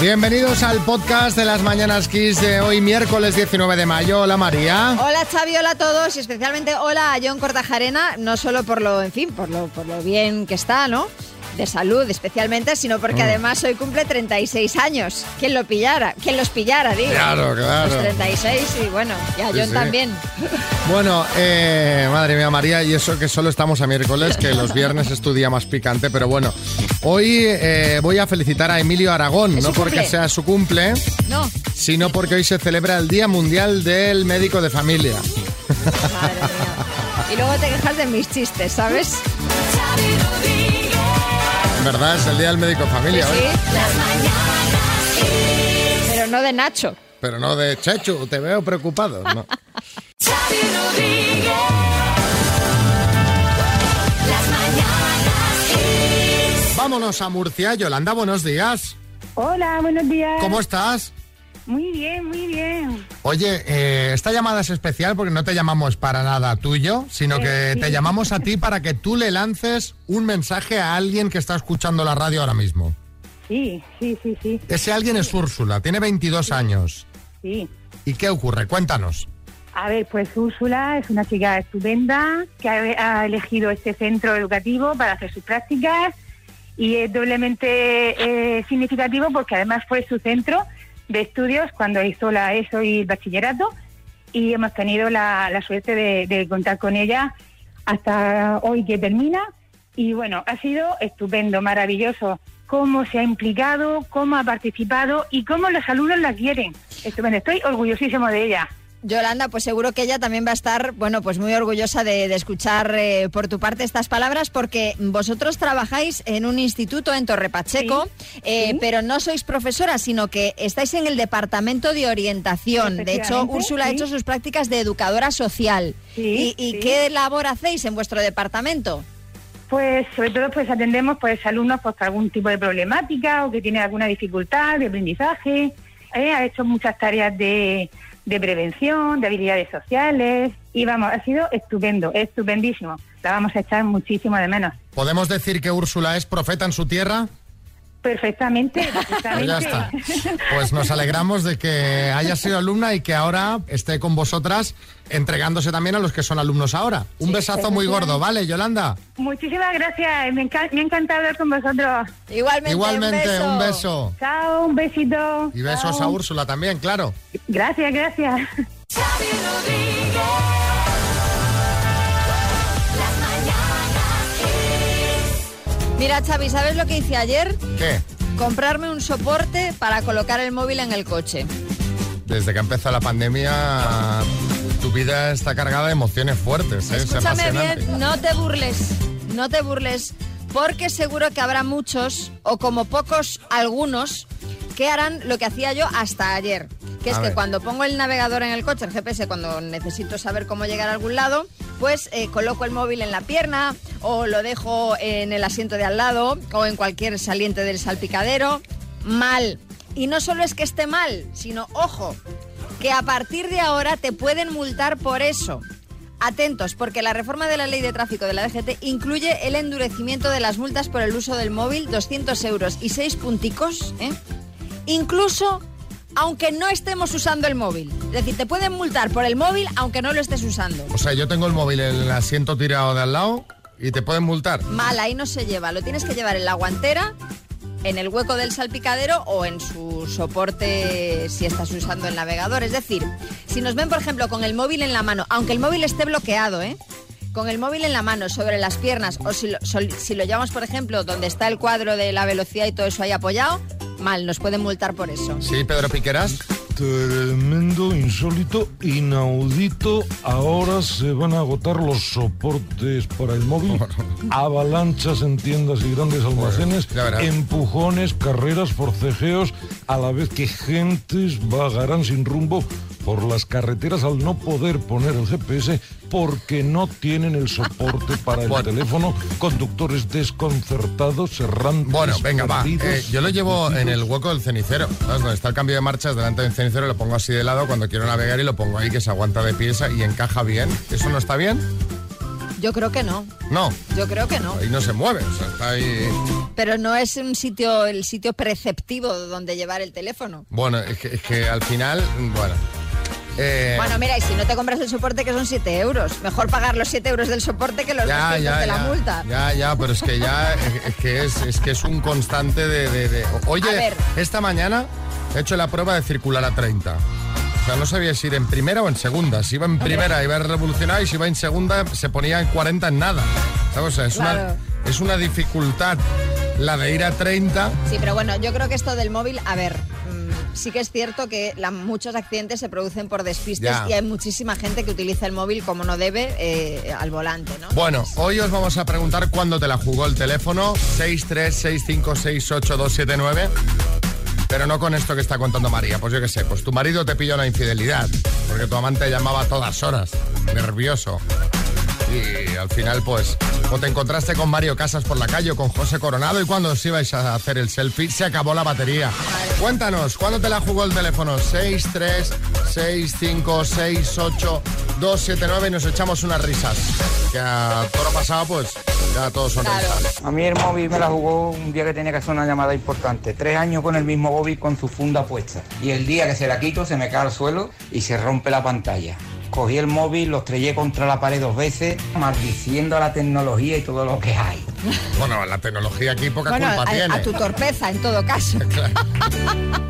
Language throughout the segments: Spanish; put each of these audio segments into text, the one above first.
Bienvenidos al podcast de las Mañanas Kiss de hoy, miércoles 19 de mayo. Hola María. Hola Xavi, hola a todos y especialmente hola a John Cortajarena, no solo por lo, en fin, por lo, por lo bien que está, ¿no? De salud especialmente, sino porque Mm. además hoy cumple 36 años. ¿Quién lo pillara? ¿Quién los pillara, digo? Claro, claro. Los 36 y bueno, y a Sí, John sí. también. Bueno, eh, madre mía María, y eso que solo estamos a miércoles, que los viernes es tu día más picante, pero bueno, hoy eh, voy a felicitar a Emilio Aragón, ¿Es no porque cumple? sea su cumple, No, sino porque hoy se celebra el Día Mundial del Médico de Familia. madre mía. Y luego te quejas de mis chistes, ¿sabes? En verdad es el Día del Médico Familia Sí, hoy. pero no de Nacho. Pero no de Chechu, te veo preocupado. ¿no? Vámonos a Murcia. Yolanda, buenos días. Hola, buenos días. ¿Cómo estás? Muy bien, muy bien. Oye, eh, esta llamada es especial porque no te llamamos para nada tuyo, sino que Eh, sí. te llamamos a ti para que tú le lances un mensaje a alguien que está escuchando la radio ahora mismo. Sí, sí, sí, sí, Ese alguien es Úrsula, tiene 22 años. sí. ¿Y qué ocurre? Cuéntanos. A ver, pues Úrsula es una chica estupenda que ha, ha elegido este centro educativo para hacer sus prácticas y es doblemente eh, significativo porque además fue su centro de estudios cuando hizo la ESO y el bachillerato y hemos tenido la, suerte de, de contar con ella hasta hoy que termina y bueno, ha sido estupendo, maravilloso cómo se ha implicado, cómo ha participado y cómo los alumnos la quieren. Estupendo, estoy orgullosísimo de ella. Yolanda, pues seguro que ella también va a estar, bueno, pues muy orgullosa de, de escuchar eh, por tu parte estas palabras, porque vosotros trabajáis en un instituto en Torre Pacheco, eh, sí. pero no sois profesora, sino que estáis en el departamento de orientación. De hecho, Úrsula ha sí. hecho sus prácticas de educadora social. Sí, ¿Y, y qué labor hacéis en vuestro departamento? Pues sobre todo pues atendemos pues alumnos pues, con algún tipo de problemática o que tienen alguna dificultad de aprendizaje. Eh, Ha hecho muchas tareas de, de prevención, de habilidades sociales y vamos, ha sido estupendo, estupendísimo. La vamos a echar muchísimo de menos. ¿Podemos decir que Úrsula es profeta en su tierra? Perfectamente, Pues perfectamente. ya está. Pues nos alegramos de que haya sido alumna y que ahora esté con vosotras entregándose también a los que son alumnos ahora. Un besazo muy gordo, ¿vale, Yolanda? Muchísimas gracias, me, enca- me ha encantado hablar con vosotros. Igualmente, Igualmente, un beso. un beso. Chao, un besito. Y besos Chao. a Úrsula también, claro. Gracias, gracias. Mira, Xavi, ¿sabes lo que hice ayer? ¿Qué? Comprarme un soporte para colocar el móvil en el coche. Desde que empezó la pandemia, tu vida está cargada de emociones fuertes, ¿eh? Es Escúchame bien, no te burles, no te burles, porque seguro que habrá muchos, o como pocos, algunos, que harán lo que hacía yo hasta ayer. Que es A que ver. cuando pongo el navegador en el coche, el GPS, cuando necesito saber cómo llegar a algún lado, pues eh, coloco el móvil en la pierna, o lo dejo en el asiento de al lado, o en cualquier saliente del salpicadero. Mal. Y no solo es que esté mal, sino, ojo, que a partir de ahora te pueden multar por eso. Atentos, porque la reforma de la ley de tráfico de la DGT incluye el endurecimiento de las multas por el uso del móvil, 200 euros y 6 punticos, ¿eh? Incluso aunque no estemos usando el móvil. Es decir, te pueden multar por el móvil aunque no lo estés usando. O sea, yo tengo el móvil en el asiento tirado de al lado y te pueden multar. Mal, ahí no se lleva. Lo tienes que llevar en la guantera, en el hueco del salpicadero o en su soporte si estás usando el navegador. Es decir, si nos ven, por ejemplo, con el móvil en la mano, aunque el móvil esté bloqueado, ¿eh? Con el móvil en la mano, sobre las piernas, o si lo, si lo llevamos, por ejemplo, donde está el cuadro de la velocidad y todo eso ahí apoyado, mal, nos pueden multar por eso. Sí, Pedro Piqueras. Tremendo, insólito, inaudito. Ahora se van a agotar los soportes para el móvil. Avalanchas en tiendas y grandes almacenes. Empujones, carreras, forcejeos, a la vez que gentes vagarán sin rumbo por las carreteras al no poder poner el GPS porque no tienen el soporte para el Bueno. teléfono. Conductores desconcertados, errantes. Bueno, venga, va. Eh, yo lo llevo en el hueco del cenicero. ¿Sabes? Donde está el cambio de marchas delante del cenicero, lo pongo así de lado cuando quiero navegar y lo pongo ahí que se aguanta de pieza y encaja bien. ¿Eso no está bien? Yo creo que no, No. yo creo que no. Ahí no se mueve. O sea, está ahí. pero no es un sitio, el sitio preceptivo donde llevar el teléfono. Bueno, es que, es que al final, bueno. Eh, Bueno, mira, y si no te compras el soporte, que son 7 euros. Mejor pagar los 7 euros del soporte que los ya, 200 ya, de la ya, multa. Ya, ya, pero es que ya es, que es, es que es un constante de, de- de- Oye, esta mañana he hecho la prueba de circular a 30. O sea, no sabía si ir en primera o en segunda. Si iba en primera iba a revolucionar y si iba en segunda se ponía en 40 en nada. ¿Sabes? O sea, es, Claro. una, es una dificultad la de ir a 30. Sí, pero bueno, yo creo que esto del móvil, a ver, sí que es cierto que la- muchos accidentes se producen por despistes Ya. y hay muchísima gente que utiliza el móvil como no debe eh, al volante, ¿no? Bueno, hoy os vamos a preguntar cuándo te la jugó el teléfono. 636568279. Pero no con esto que está contando María. Pues yo qué sé, pues tu marido te pilló una infidelidad. Porque tu amante llamaba a todas horas. Nervioso. Y al final, pues, o te encontraste con Mario Casas por la calle o con José Coronado y cuando os ibais a hacer el selfie se acabó la batería. Cuéntanos, ¿cuándo te la jugó el teléfono? 636568279 y nos echamos unas risas. Que a toro pasado, pues, ya todos son Claro. A mí el móvil me la jugó un día que tenía que hacer una llamada importante. Tres años con el mismo móvil con su funda puesta. Y el día que se la quito se me cae al suelo y se rompe la pantalla. Cogí el móvil, lo estrellé contra la pared dos veces, maldiciendo a la tecnología y todo lo que hay. Bueno, la tecnología aquí poca Bueno, culpa a, tiene. a tu torpeza, en todo caso.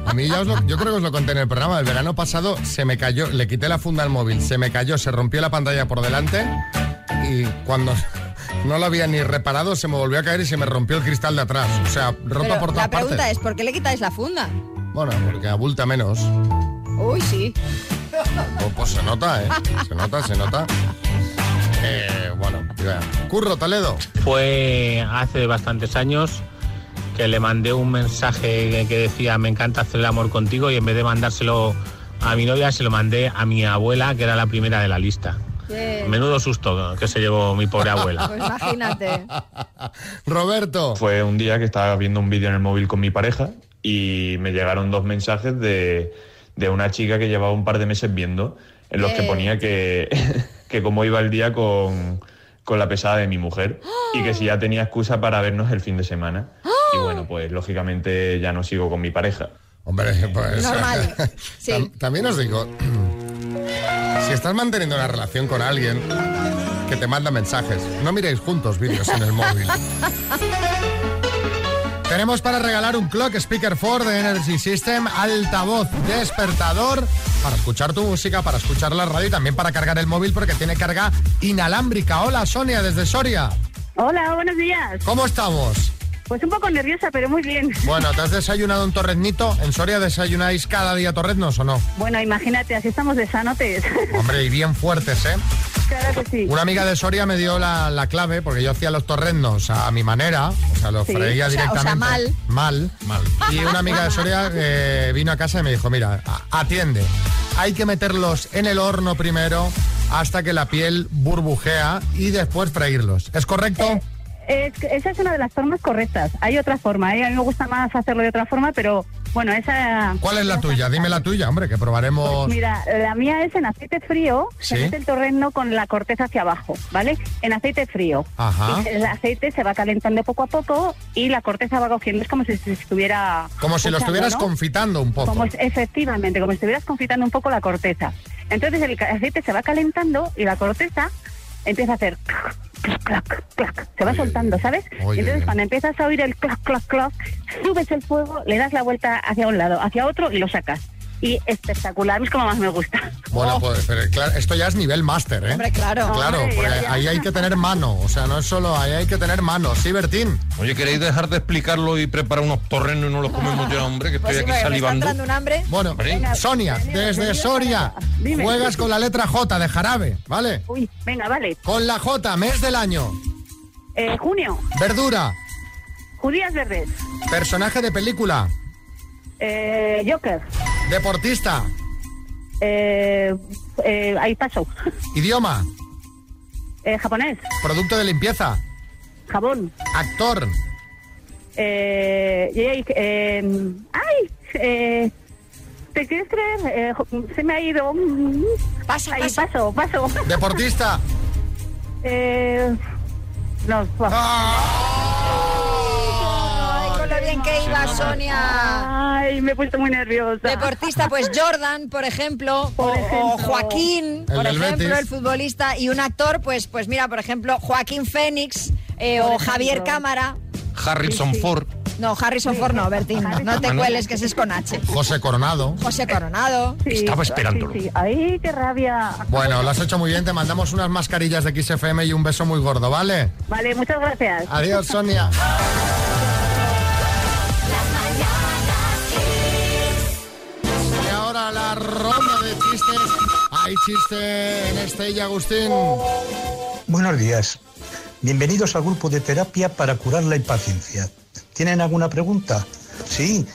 A mí ya os lo- yo creo que os lo conté en el programa. El verano pasado se me cayó, le quité la funda al móvil, se me cayó, se rompió la pantalla por delante y cuando no lo había ni reparado se me volvió a caer y se me rompió el cristal de atrás. O sea, roto Pero por todas la pregunta partes. es, ¿por qué le quitáis la funda? Bueno, porque abulta menos. Uy, sí. Pues, pues se nota, ¿eh? Se nota, se nota. Eh, bueno, ya. Curro, Toledo. Fue hace bastantes años que le mandé un mensaje que decía me encanta hacer el amor contigo y en vez de mandárselo a mi novia se lo mandé a mi abuela que era la primera de la lista. Bien. Menudo susto que se llevó mi pobre abuela. Pues imagínate. Roberto. Fue un día que estaba viendo un vídeo en el móvil con mi pareja y me llegaron dos mensajes de, de una chica que llevaba un par de meses viendo, en los que Eh. ponía que, que cómo iba el día con, con la pesada de mi mujer y que si ya tenía excusa para vernos el fin de semana. Y bueno, pues lógicamente ya no sigo con mi pareja. Hombre, pues... Normal, sí. Tam- También os digo, si estás manteniendo una relación con alguien que te manda mensajes, no miréis juntos vídeos en el móvil. Tenemos para regalar un Clock Speaker 4 de Energy System, altavoz despertador, para escuchar tu música, para escuchar la radio y también para cargar el móvil porque tiene carga inalámbrica. Hola Sonia, desde Soria. Hola, buenos días. ¿Cómo estamos? Pues un poco nerviosa, pero muy bien. Bueno, ¿te has desayunado un torreznito? ¿En Soria desayunáis cada día torreznos o no? Bueno, imagínate, así estamos de sanotes. Hombre, y bien fuertes, ¿eh? Claro que sí. Una amiga de Soria me dio la, la clave porque yo hacía los torrendos a mi manera, o sea, los Sí. freía O sea- o sea, directamente. mal. Mal, mal. Y una amiga de Soria eh, vino a casa y me dijo, mira, atiende, hay que meterlos en el horno primero hasta que la piel burbujea y después freírlos. ¿Es correcto? Es esa es una de las formas correctas. Hay otra forma, ¿eh? A mí me gusta más hacerlo de otra forma, pero bueno, esa... ¿Cuál es la tuya? Dime la tuya, hombre, que probaremos... Pues mira, la mía es en aceite frío, Sí. se mete el torrendo con la corteza hacia abajo, ¿vale? En aceite frío. Ajá. El aceite se va calentando poco a poco y la corteza va cogiendo, es como si se estuviera... Como si lo estuvieras ¿no? confitando un poco. Como efectivamente, como si estuvieras confitando un poco la corteza. Entonces el aceite se va calentando y la corteza empieza a hacer clac, clac, clac. Se va Oye, soltando, ¿sabes? oye, Entonces cuando empiezas a oír el clac, clac, clac, subes el fuego, le das la vuelta hacia un lado, hacia otro y lo sacas. Y espectacular, es como más me gusta. Bueno, pues pero, claro, esto ya es nivel máster, ¿eh? Hombre, claro. Claro, Hombre, porque ya, ya. ahí hay que tener mano, o sea, no es solo ahí hay que tener mano. Sí, Bertín. Oye, ¿queréis dejar de explicarlo y preparar unos torrenos y no los comemos ya, hombre? Que Pues estoy sí, aquí porque me está salivando. un hambre. Bueno, Venga. Sonia, Venga, desde venga, Soria, juegas con la letra J de jarabe, ¿vale? Uy, venga, vale. Con la J, mes del año, Eh, junio, verdura, judías verdes. personaje de película, Eh, Joker. Deportista, Eh, eh, ahí paso. idioma, Eh, japonés. producto de limpieza, Jabón. actor, Eh, eh, ¡Ay! Eh, ¿Te quieres creer? Eh, se me ha ido. Pasa, Ahí, pasa. paso, paso. deportista. Eh, no, Ah. En qué iba Sonia. Ay, me he puesto muy nerviosa. Deportista, pues Jordan, por ejemplo, o- o, Joaquín, El por ejemplo, Betis. el futbolista, y un actor, pues, pues mira, por ejemplo, Joaquín Fénix eh, o Javier Cámara. Harrison Ford. No, Harrison Ford no, Bertín, no, te cueles, que ese es con H. José Coronado. José Coronado. Sí, Estaba esperándolo. sí, sí. Ay, qué rabia. Bueno, lo has hecho muy bien. Te mandamos unas mascarillas de XFM y un beso muy gordo, ¿vale? Vale, muchas gracias. Adiós, Sonia. Hay chiste en Estella, Agustín. Buenos días. Bienvenidos al grupo de terapia para curar la impaciencia. ¿Tienen alguna pregunta? Sí.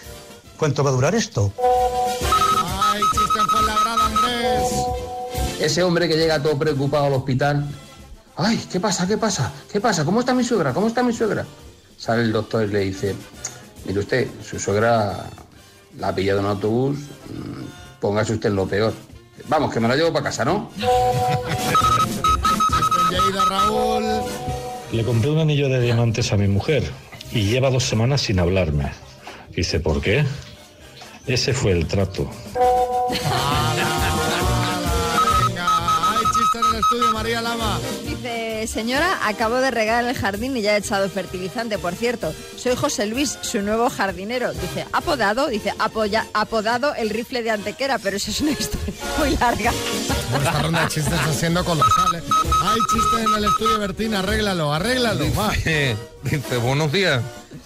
¿Cuánto va a durar esto? Hay chiste en Fuenlabrada, Andrés. Ese hombre que llega todo preocupado al hospital. Ay, ¿qué pasa? ¿Qué pasa? ¿Qué pasa? ¿Cómo está mi suegra? ¿Cómo está mi suegra? Sale el doctor y le dice, mire usted, su suegra la ha pillado en un autobús, mm, póngase usted en lo peor. Vamos, que me la llevo para casa, ¿no? Le compré un anillo de diamantes a mi mujer y lleva dos semanas sin hablarme. Dice, ¿por qué? Ese fue el trato. el estudio, María Lama. Dice, señora, acabo de regar el jardín y ya he echado fertilizante, por cierto. Soy José Luis, su nuevo jardinero. Dice, apodado, dice, apoya, apodado el rifle de Antequera, pero eso es una historia muy larga. Bueno, esta ronda de chistes está siendo colosal. ¿eh? Hay chiste en el estudio, Bertín, arréglalo, arréglalo. va. Dice, dice, buenos días.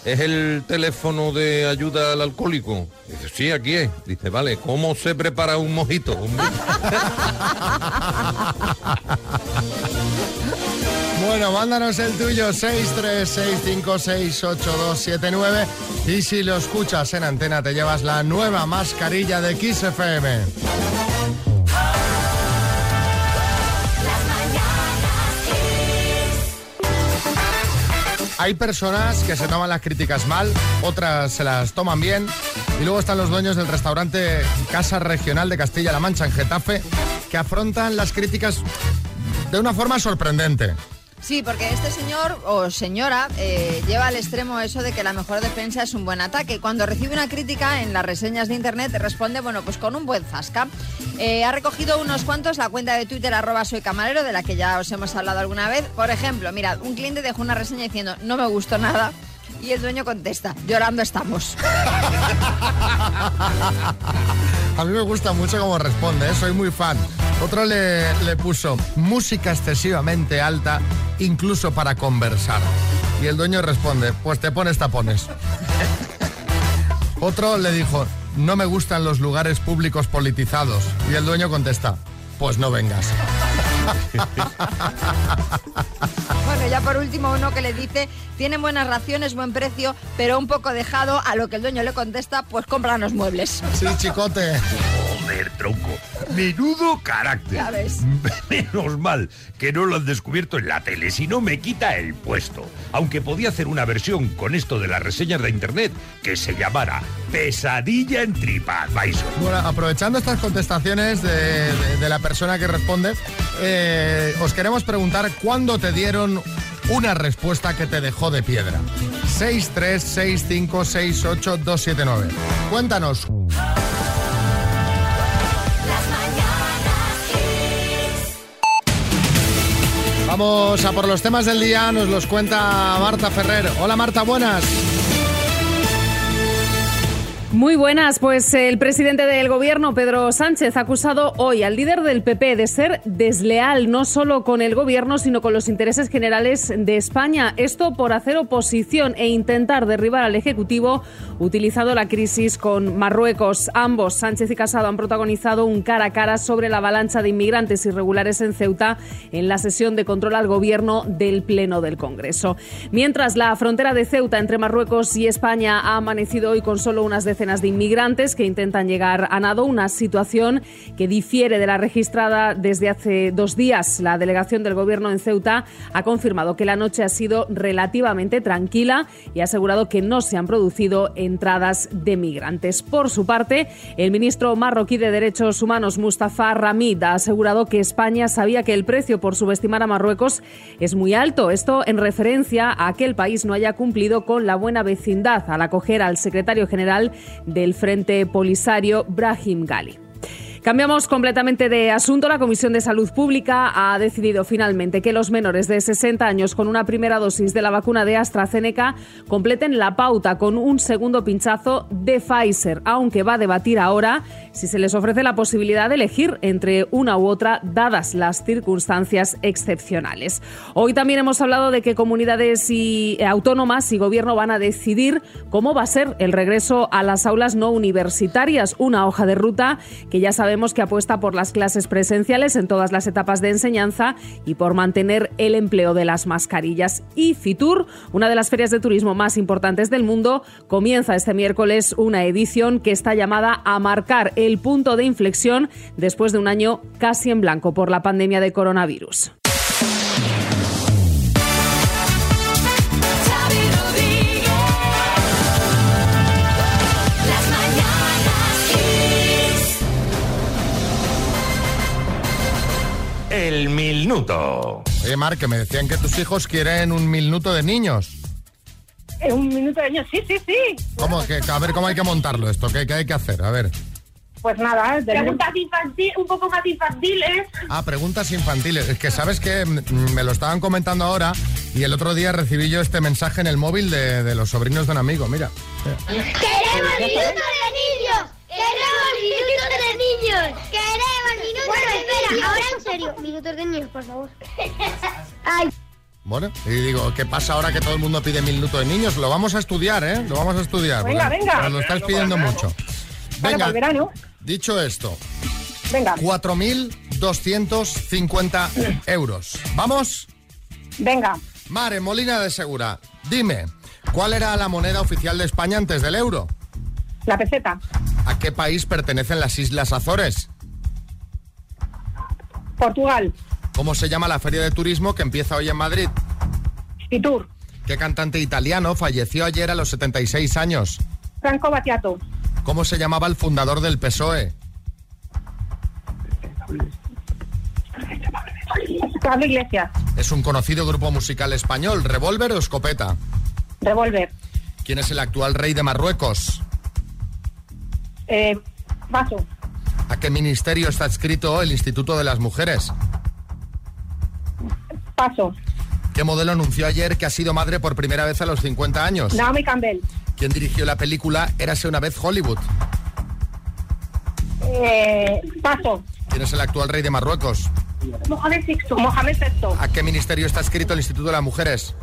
¿Es el teléfono de ayuda al alcohólico? Dice, sí, aquí es. Dice, vale, ¿cómo se prepara un mojito? Bueno, mándanos el tuyo, 636568279 y si lo escuchas en antena te llevas la nueva mascarilla de Kiss FM. Hay personas que se toman las críticas mal, otras se las toman bien y luego están los dueños del restaurante Casa Regional de Castilla-La Mancha en Getafe que afrontan las críticas de una forma sorprendente. Sí, porque este señor o señora eh, lleva al extremo eso de que la mejor defensa es un buen ataque. Cuando recibe una crítica en las reseñas de internet responde, bueno, pues con un buen zasca. Eh, ha recogido unos cuantos la cuenta de Twitter arroba soy camarero, de la que ya os hemos hablado alguna vez. Por ejemplo, mirad, un cliente dejó una reseña diciendo, no me gustó nada. Y el dueño contesta, llorando estamos. A mí me gusta mucho cómo responde, ¿eh? soy muy fan. Otro le, le puso música excesivamente alta, incluso para conversar. Y el dueño responde, pues te pones tapones. Otro le dijo, no me gustan los lugares públicos politizados. Y el dueño contesta, pues no vengas. Bueno, ya por último uno que le dice, tienen buenas raciones, buen precio, pero un poco dejado, a lo que el dueño le contesta, pues cómpranos muebles. Sí, chicote. Joder, tronco. Menudo carácter. Ya ves. Menos mal que no lo han descubierto en la tele, si no me quita el puesto. Aunque podía hacer una versión con esto de las reseñas de internet que se llamara Pesadilla en TripAdvisor. Bueno, aprovechando estas contestaciones de, de- de la persona que responde, eh, os queremos preguntar cuándo te dieron una respuesta que te dejó de piedra. 636568279. Cuéntanos. Vamos a por los temas del día, nos los cuenta Marta Ferrer. Hola Marta, buenas. Muy buenas, pues el presidente del gobierno, Pedro Sánchez, ha acusado hoy al líder del PP de ser desleal no solo con el gobierno, sino con los intereses generales de España. Esto por hacer oposición e intentar derribar al Ejecutivo utilizando la crisis con Marruecos. Ambos, Sánchez y Casado, han protagonizado un cara a cara sobre la avalancha de inmigrantes irregulares en Ceuta en la sesión de control al gobierno del Pleno del Congreso. Mientras la frontera de Ceuta entre Marruecos y España ha amanecido hoy con solo unas decenas decenas de inmigrantes que intentan llegar a Nado, una situación que difiere de la registrada desde hace dos días. La delegación del Gobierno en Ceuta ha confirmado que la noche ha sido relativamente tranquila y ha asegurado que no se han producido entradas de migrantes. Por su parte, el ministro marroquí de Derechos Humanos, Mustafa Ramid, ha asegurado que España sabía que el precio por subestimar a Marruecos es muy alto. Esto en referencia a que el país no haya cumplido con la buena vecindad al acoger al secretario general del Frente Polisario, Brahim Gali. Cambiamos completamente de asunto. La Comisión de Salud Pública ha decidido finalmente que los menores de 60 años con una primera dosis de la vacuna de AstraZeneca completen la pauta con un segundo pinchazo de Pfizer, aunque va a debatir ahora si se les ofrece la posibilidad de elegir entre una u otra, dadas las circunstancias excepcionales. Hoy también hemos hablado de que comunidades y eh, autónomas y gobierno van a decidir cómo va a ser el regreso a las aulas no universitarias, una hoja de ruta que ya sabemos que apuesta por las clases presenciales en todas las etapas de enseñanza y por mantener el empleo de las mascarillas. Y Fitur, una de las ferias de turismo más importantes del mundo, comienza este miércoles una edición que está llamada a marcar el punto de inflexión después de un año casi en blanco por la pandemia de coronavirus. El minuto. Oye, Mar, que me decían que tus hijos quieren un minuto de niños. Eh, Un minuto de años, sí, sí, sí. ¿Cómo? Que, a ver, ¿cómo hay que montarlo esto? ¿Qué, qué hay que hacer? A ver. Pues nada, preguntas infantil, un poco más infantiles. Ah, preguntas infantiles. Es que sabes que mm, me lo estaban comentando ahora y el otro día recibí yo este mensaje en el móvil de, de los sobrinos de un amigo. Mira. ¡Queremos minutos de niños! ¡Queremos minutos de niños! ¡Queremos minutos bueno, espera, ahora en serio, minutos de niños, por favor. Ay. Bueno, y digo, ¿qué pasa ahora que todo el mundo pide minuto de niños? Lo vamos a estudiar, ¿eh? Lo vamos a estudiar. Venga, porque venga. Nos lo estáis pidiendo mucho. Para Venga, el verano. dicho esto, Venga, 4.250 euros. ¿Vamos? venga. Mare, Molina de Segura, dime, ¿cuál era la moneda oficial de España antes del euro? La peseta. ¿A qué país pertenecen las Islas Azores? Portugal. ¿Cómo se llama la feria de turismo que empieza hoy en Madrid? Fitur. ¿Qué cantante italiano falleció ayer a los 76 años? Franco Battiato. ¿Cómo se llamaba el fundador del PSOE? Pablo Iglesias. Es un conocido grupo musical español, ¿Revolver o Escopeta? Revolver. ¿Quién es el actual rey de Marruecos? Eh, vaso. ¿A qué ministerio está adscrito el Instituto de las Mujeres? Paso. ¿Qué modelo anunció ayer que ha sido madre por primera vez a los 50 años? Naomi Campbell. ¿Quién dirigió la película Érase una vez Hollywood? Eh, paso. ¿Quién es el actual rey de Marruecos? Mohamed VI. Mohamed VI. ¿A qué ministerio está adscrito el Instituto de las Mujeres?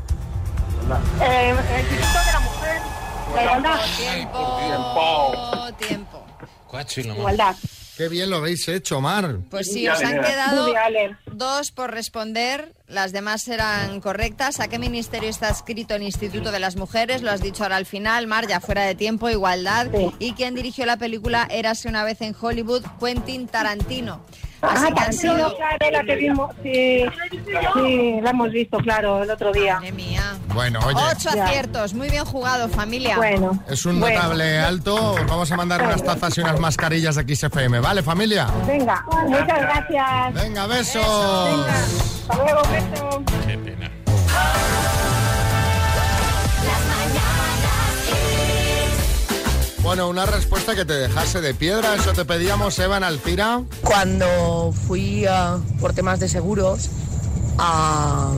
Eh, el Instituto de la Mujer. La igualdad. Tiempo. Tiempo. Igualdad. Qué bien lo habéis hecho, Mar. Pues sí, os han quedado dos por responder, las demás eran correctas. ¿A qué ministerio está escrito el Instituto de las Mujeres? Lo has dicho ahora al final, Mar, ya fuera de tiempo, igualdad. ¿Y quién dirigió la película Érase una vez en Hollywood? Quentin Tarantino. Así Ah, que han Tarantino, sido... claro, la que vimos. Sí, sí, la hemos visto, claro, el otro día. Madre mía. Bueno, oye, Ocho aciertos, muy bien jugado, familia. Bueno. es un Bueno. notable alto. Os vamos a mandar unas tazas y unas mascarillas de XFM, ¿vale, familia? Venga, muchas gracias. Venga, besos. Hasta luego, beso. Qué pena. Bueno, una respuesta que te dejase de piedra, eso te pedíamos, Eva en Alcira. Cuando fui a- por temas de seguros a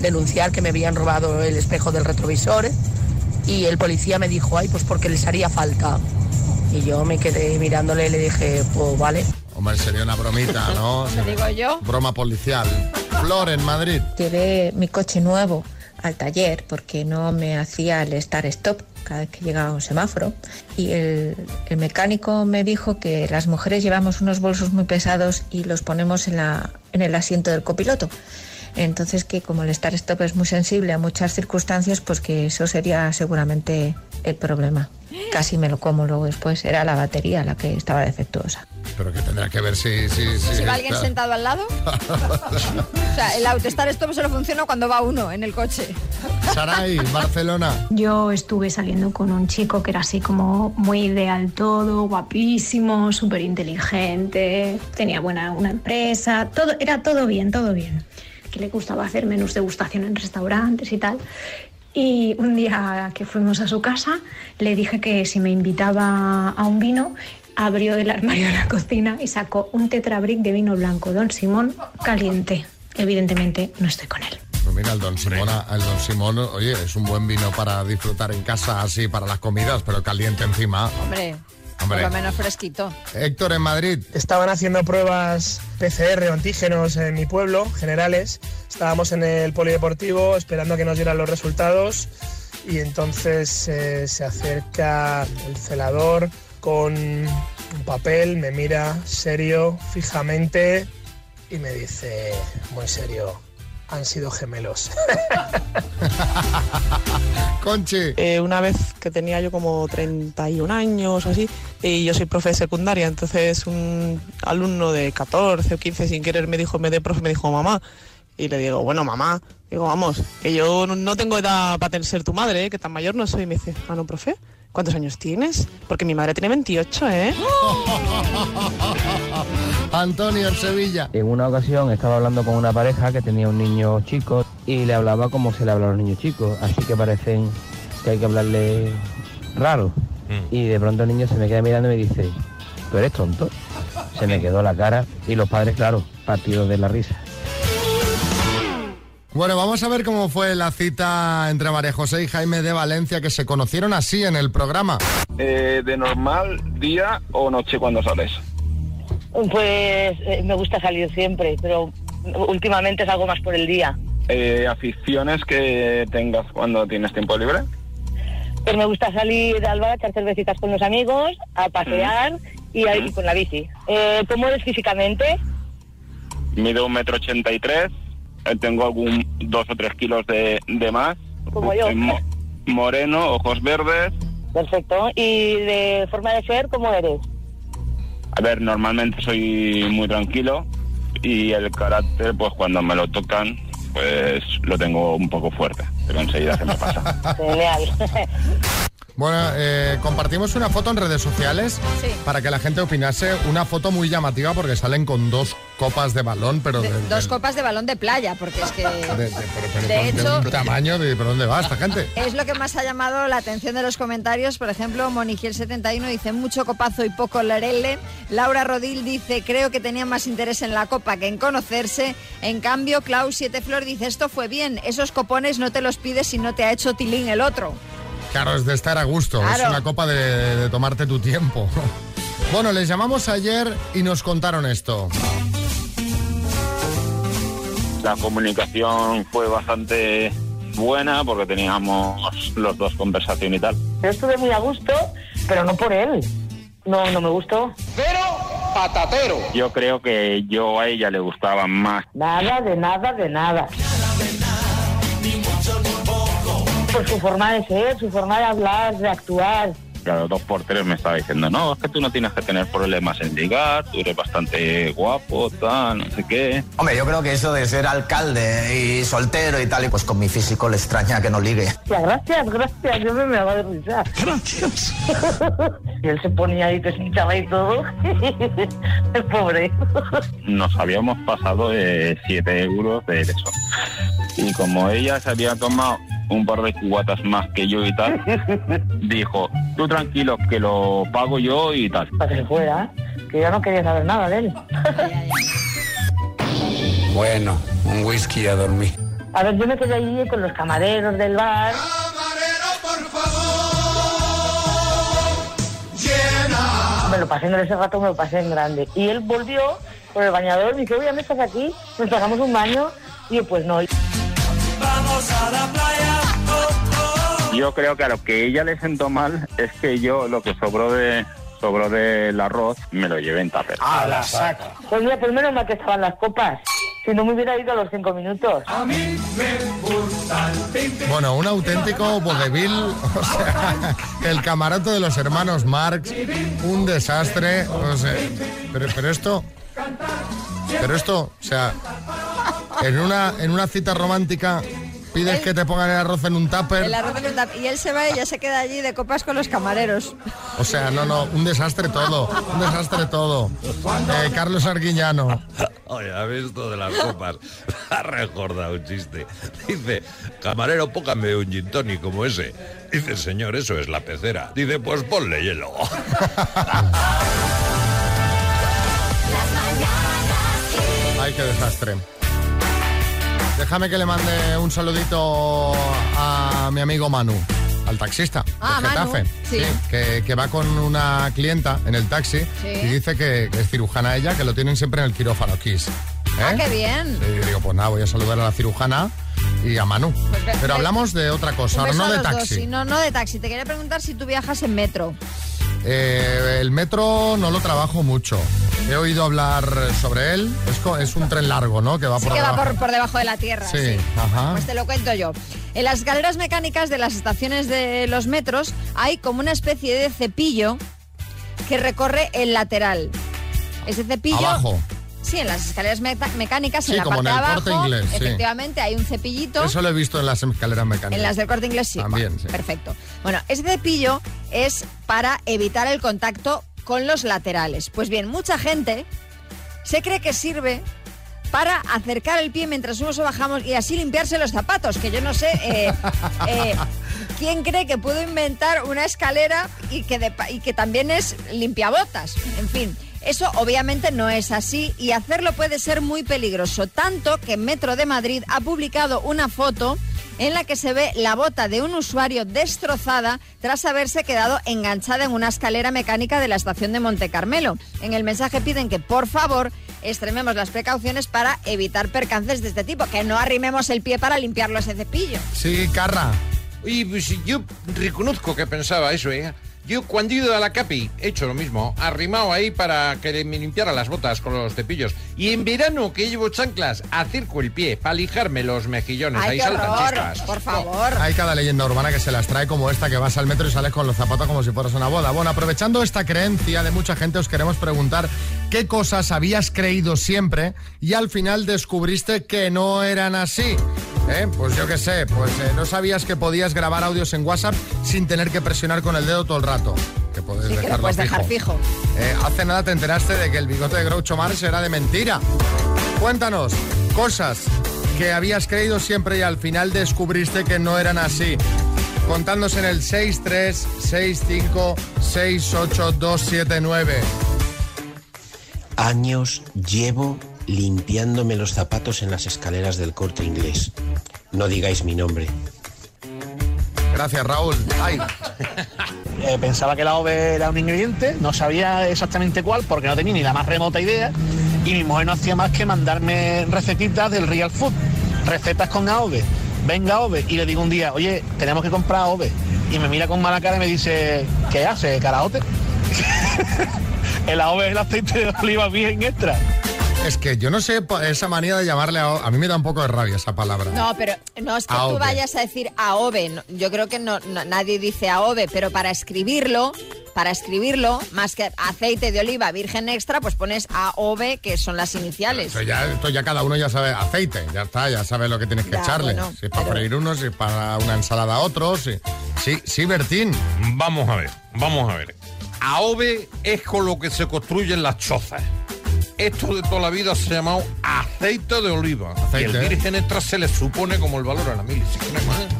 denunciar que me habían robado el espejo del retrovisor y el policía me dijo, ay, pues porque les haría falta. Y yo me quedé mirándole y le dije, pues vale. Hombre, sería una bromita, ¿no? Digo yo. Broma policial. Flor en Madrid. Llevé mi coche nuevo al taller porque no me hacía el start stop cada vez que llegaba un semáforo y el, el mecánico me dijo que las mujeres llevamos unos bolsos muy pesados y los ponemos en, la, en el asiento del copiloto. Entonces que como el start stop es muy sensible a muchas circunstancias, pues que eso sería seguramente el problema. Casi me lo como luego después. Era la batería la que estaba defectuosa. Pero que tendrá que ver si... Si, si, Si va alguien sentado al lado. O sea, el auto estar stop solo funciona cuando va uno en el coche. Saray, Barcelona. Yo estuve saliendo con un chico que era así como muy ideal todo, guapísimo, súper inteligente, tenía buena una empresa, todo, era todo bien, todo bien. Que le gustaba hacer menús degustación en restaurantes y tal. Y un día que fuimos a su casa, le dije que si me invitaba a un vino, abrió el armario de la cocina y sacó un tetrabric de vino blanco, Don Simón, caliente. Evidentemente no estoy con él. Pues mira, el Don Simón, el Don Simón, oye, es un buen vino para disfrutar en casa, así para las comidas, pero caliente encima. Hombre, Hombre. por lo menos fresquito. Héctor, en Madrid. Estaban haciendo pruebas PCR o antígenos en mi pueblo, generales. Estábamos en el polideportivo esperando a que nos dieran los resultados y entonces eh, se acerca el celador con un papel, me mira serio, fijamente y me dice, muy serio, han sido gemelos. Conchi. Eh, una vez que tenía yo como 31 años o así, y yo soy profe de secundaria, entonces un alumno de 14 o 15 sin querer me dijo, me de profe, me dijo mamá. Y le digo, bueno, mamá, digo, vamos, que yo no- no tengo edad para ser tu madre, ¿eh? que tan mayor no soy. Y me dice, ah, no, profe, ¿cuántos años tienes? Porque mi madre tiene 28, ¿eh? Antonio, en Sevilla. En una ocasión estaba hablando con una pareja que tenía un niño chico y le hablaba como se le habla a los niños chicos, así que parecen que hay que hablarle raro. Y de pronto el niño se me queda mirando y me dice, ¿tú eres tonto? Se me quedó la cara y los padres, claro, partidos de la risa. Bueno, vamos a ver cómo fue la cita entre María José y Jaime de Valencia, que se conocieron así en el programa. Eh, de normal, día o noche cuando sales. Pues eh, me gusta salir siempre, pero últimamente salgo más por el día. Eh, aficiones que tengas cuando tienes tiempo libre. Pues me gusta salir al bar, echar cervecitas con los amigos, a pasear y, a- y con la bici. Eh, ¿Cómo eres físicamente? Mido un metro ochenta y tres. eh, Tengo algún dos o tres kilos de, de más. Como yo. Mo- moreno, ojos verdes. Perfecto. ¿Y de forma de ser, cómo eres? A ver, normalmente soy muy tranquilo y el carácter, pues cuando me lo tocan, pues lo tengo un poco fuerte, pero enseguida se me pasa. Genial. Bueno, eh, compartimos una foto en redes sociales Sí. para que la gente opinase. Una foto muy llamativa porque salen con dos copas de balón, pero de, Dos copas de balón de playa, porque es que... de- pero- hecho- un tamaño de por dónde va esta gente. Es lo que más ha llamado la atención de los comentarios. Por ejemplo, Monigiel71 dice mucho copazo y poco lerele. Laura Rodil dice creo que tenía más interés en la copa que en conocerse. En cambio, Klaus Sieteflor dice esto fue bien. Esos copones no te los pides si no te ha hecho tilín el otro. Claro, es de estar a gusto. Es una copa de tomarte tu tiempo. Bueno, les llamamos ayer y nos contaron esto. La comunicación fue bastante buena porque teníamos los dos conversación y tal. Yo estuve muy a gusto, pero no por él. No, no me gustó. Pero patatero. Yo creo que yo a ella le gustaba más. Nada, de nada, de nada. Por su forma de ser, su forma de hablar, de actuar. Claro, dos por tres me estaba diciendo, no, es que tú no tienes que tener problemas en ligar, tú eres bastante guapo, tal, no sé qué. Hombre, yo creo que eso de ser alcalde y soltero y tal, y pues con mi físico le extraña que no ligue. Gracias, gracias, yo me me va de risa. Gracias. y él se ponía ahí, te hinchaba y todo. El pobre. Nos habíamos pasado de 7 euros de eso. Y como ella se había tomado un par de cubatas más que yo y tal, dijo, tú tranquilo, que lo pago yo y tal. Para que se fuera, que yo no quería saber nada de él. Bueno, un whisky a dormir. A ver, yo me quedé allí con los camareros del bar. Me lo pasé en ese rato, me lo pasé en grande. Y él volvió por el bañador y me dice, oye, ¿me estás aquí? Nos pagamos un baño. Y yo, pues no. Vamos a la playa. Yo creo que a lo que ella le sentó mal es que yo lo que sobró de sobró del arroz me lo llevé en tupper. A la saca. Pues mira, pues menos mal que estaban las copas. Si no me hubiera ido a los cinco minutos. A mí me gusta el. Bueno, un auténtico vodevil, o sea, el camarote de los hermanos Marx, un desastre, o sea, pero, pero esto, pero esto, o sea, en una, en una cita romántica pides que te pongan el arroz en un tupper, El arroz en un tap- y él se va y ya se queda allí de copas con los camareros. o sea, no, no, un desastre todo, un desastre todo. Eh, Carlos Arguiñano. Oye, ¿has visto de las copas? Ha recordado un chiste. Dice, camarero, póngame un gin tonic como ese. Dice, señor, eso es la pecera. Dice, pues ponle hielo. Ay, qué desastre. Déjame que le mande un saludito a mi amigo Manu, al taxista Ah, de Manu, Getafe. sí. que, que va con una clienta en el taxi Sí. y dice que, que es cirujana ella, que lo tienen siempre en el quirófano Kiss. Ah, ¿Eh? qué bien. Y digo, pues nada, voy a saludar a la cirujana y a Manu. Pues Pero hablamos de otra cosa, ahora no de taxi. no, no de taxi. Te quería preguntar si tú viajas en metro. Eh, el metro no lo trabajo mucho. He oído hablar sobre él. Es, un tren largo, ¿no? Que va Sí por que va debajo. por, por debajo de la tierra. Sí, sí. ajá. Pues te lo cuento yo. En las escaleras mecánicas de las estaciones de los metros hay como una especie de cepillo que recorre el lateral. Ese cepillo. Abajo. Sí, en las escaleras mecánicas, Sí, en la como parte en el abajo, Corte Inglés, sí. efectivamente hay un cepillito. Eso lo he visto en las escaleras mecánicas. En las del corte inglés sí. También, Bueno, sí. Perfecto. Bueno, ese cepillo es para evitar el contacto con los laterales. Pues bien, mucha gente se cree que sirve para acercar el pie mientras subimos o bajamos y así limpiarse los zapatos, que yo no sé eh, eh, quién cree que puedo inventar una escalera y que, de y que también es limpiabotas. En fin, eso obviamente no es así y hacerlo puede ser muy peligroso, tanto que Metro de Madrid ha publicado una foto en la que se ve la bota de un usuario destrozada tras haberse quedado enganchada en una escalera mecánica de la estación de Monte Carmelo. En el mensaje piden que por favor extrememos las precauciones para evitar percances de este tipo, que no arrimemos el pie para limpiarlo ese cepillo. Sí, Carra. Oye, pues yo reconozco que pensaba eso, ¿eh? Yo cuando he ido a la CAPI he hecho lo mismo, arrimado ahí para que me limpiara las botas con los cepillos. Y en verano que llevo chanclas, acerco el pie para lijarme los mejillones. ¡Ay, ahí saltan horror! chispas. Por favor. Hay cada leyenda urbana que se las trae como esta, que vas al metro y sales con los zapatos como si fueras una boda. Bueno, aprovechando esta creencia de mucha gente, os queremos preguntar qué cosas habías creído siempre y al final descubriste que no eran así. ¿Eh? Pues yo qué sé, pues eh, no sabías que podías grabar audios en WhatsApp sin tener que presionar con el dedo todo el rato. Que puedes Sí, que lo dejarlo puedes fijo. dejar fijo. Eh, hace nada te enteraste de que el bigote de Groucho Marx era de mentira. Cuéntanos cosas que habías creído siempre y al final descubriste que no eran así. Contándonos en el 636568279. Años llevo limpiándome los zapatos en las escaleras del corte inglés. No digáis mi nombre. Gracias, Raúl. Ay, Eh, pensaba que la ove era un ingrediente, no sabía exactamente cuál porque no tenía ni la más remota idea y mi mujer no hacía más que mandarme recetitas del Real Food, recetas con AOVE. Venga AOVE y le digo un día, oye, tenemos que comprar AOVE y me mira con mala cara y me dice, ¿qué hace, carajote? el AOVE es el aceite de oliva virgen extra. Es que yo no sé esa manía de llamarle a... A mí me da un poco de rabia esa palabra. No, pero no es que tú vayas a decir AOVE. yo creo que no, no- nadie dice AOVE, pero para escribirlo, para escribirlo, más que aceite de oliva virgen extra, pues pones AOVE, que son las iniciales. Esto ya, esto ya cada uno ya sabe aceite, ya está, ya sabe lo que tienes que Ya, echarle. bueno, si es para freír unos, si es para una ensalada otros. Sí, sí, sí, Bertín. Vamos a ver, vamos a ver. AOVE es con lo que se construyen las chozas. Esto de toda la vida se ha llamado aceite de oliva. Aceite. Y el virgen extra se le supone como el valor a la mil. Si.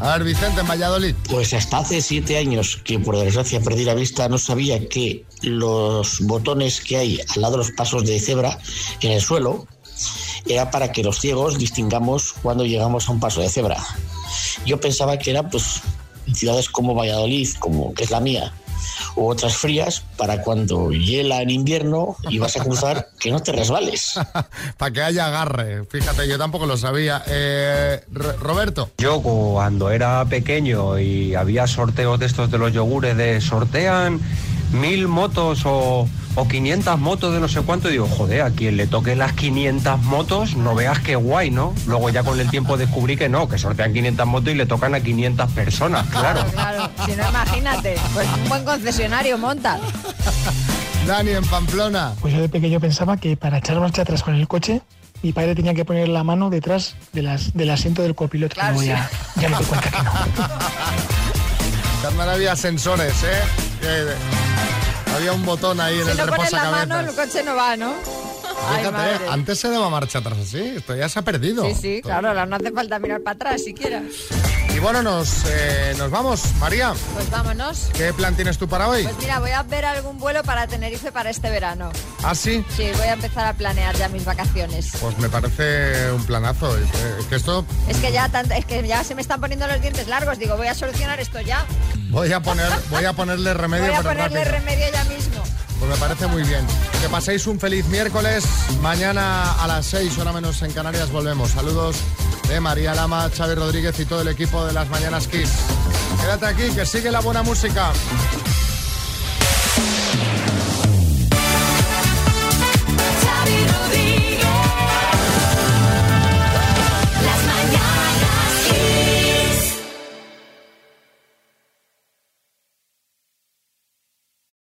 A ver, Vicente, en Valladolid. Pues hasta hace siete años que por desgracia perdí la vista, no sabía que los botones que hay al lado de los pasos de cebra en el suelo era para que los ciegos distingamos cuando llegamos a un paso de cebra. Yo pensaba que era pues en ciudades como Valladolid, como que es la mía, u otras frías, para cuando hiela en invierno y vas a cruzar, que no te resbales. Para que haya agarre. Fíjate, yo tampoco lo sabía. Eh, Roberto. Yo cuando era pequeño y había sorteos de estos de los yogures de sortean mil motos o, o 500 motos de no sé cuánto. Y digo, joder, a quien le toque las 500 motos, no veas qué guay, ¿no? Luego ya con el tiempo descubrí que no, que sortean 500 motos y le tocan a 500 personas, claro. Claro, si no, imagínate. Pues un buen concesionario monta. Dani, en Pamplona. Pues yo de pequeño pensaba que para echar marcha atrás con el coche, mi padre tenía que poner la mano detrás de las, del asiento del copiloto. Claro, sí. ya, ya me di cuenta que no. Había sensores, ¿eh? Había un botón ahí en Si el no pones la mano, el reposacabezas. coche no va, ¿no? Ay, Fíjate, madre. antes se daba marcha atrás así, esto ya se ha perdido. Sí, sí, claro, ahora no hace falta mirar para atrás siquiera. Y bueno, nos, eh, nos vamos. María, Pues vámonos. ¿qué plan tienes tú para hoy? Pues mira, voy a ver algún vuelo para Tenerife para este verano. ¿Ah, sí? Sí, voy a empezar a planear ya mis vacaciones. Pues me parece un planazo. Es que esto Es que ya tanto, es que ya se me están poniendo los dientes largos. Digo, voy a solucionar esto ya. voy a poner, voy a ponerle remedio, Voy a ponerle rápido. remedio ya mismo. Pues me parece muy bien. Que paséis un feliz miércoles. Mañana a las 6, hora menos en Canarias, volvemos. Saludos de María Lama, Xavi Rodríguez y todo el equipo de las Mañanas Kiss. Quédate aquí, que sigue la buena música.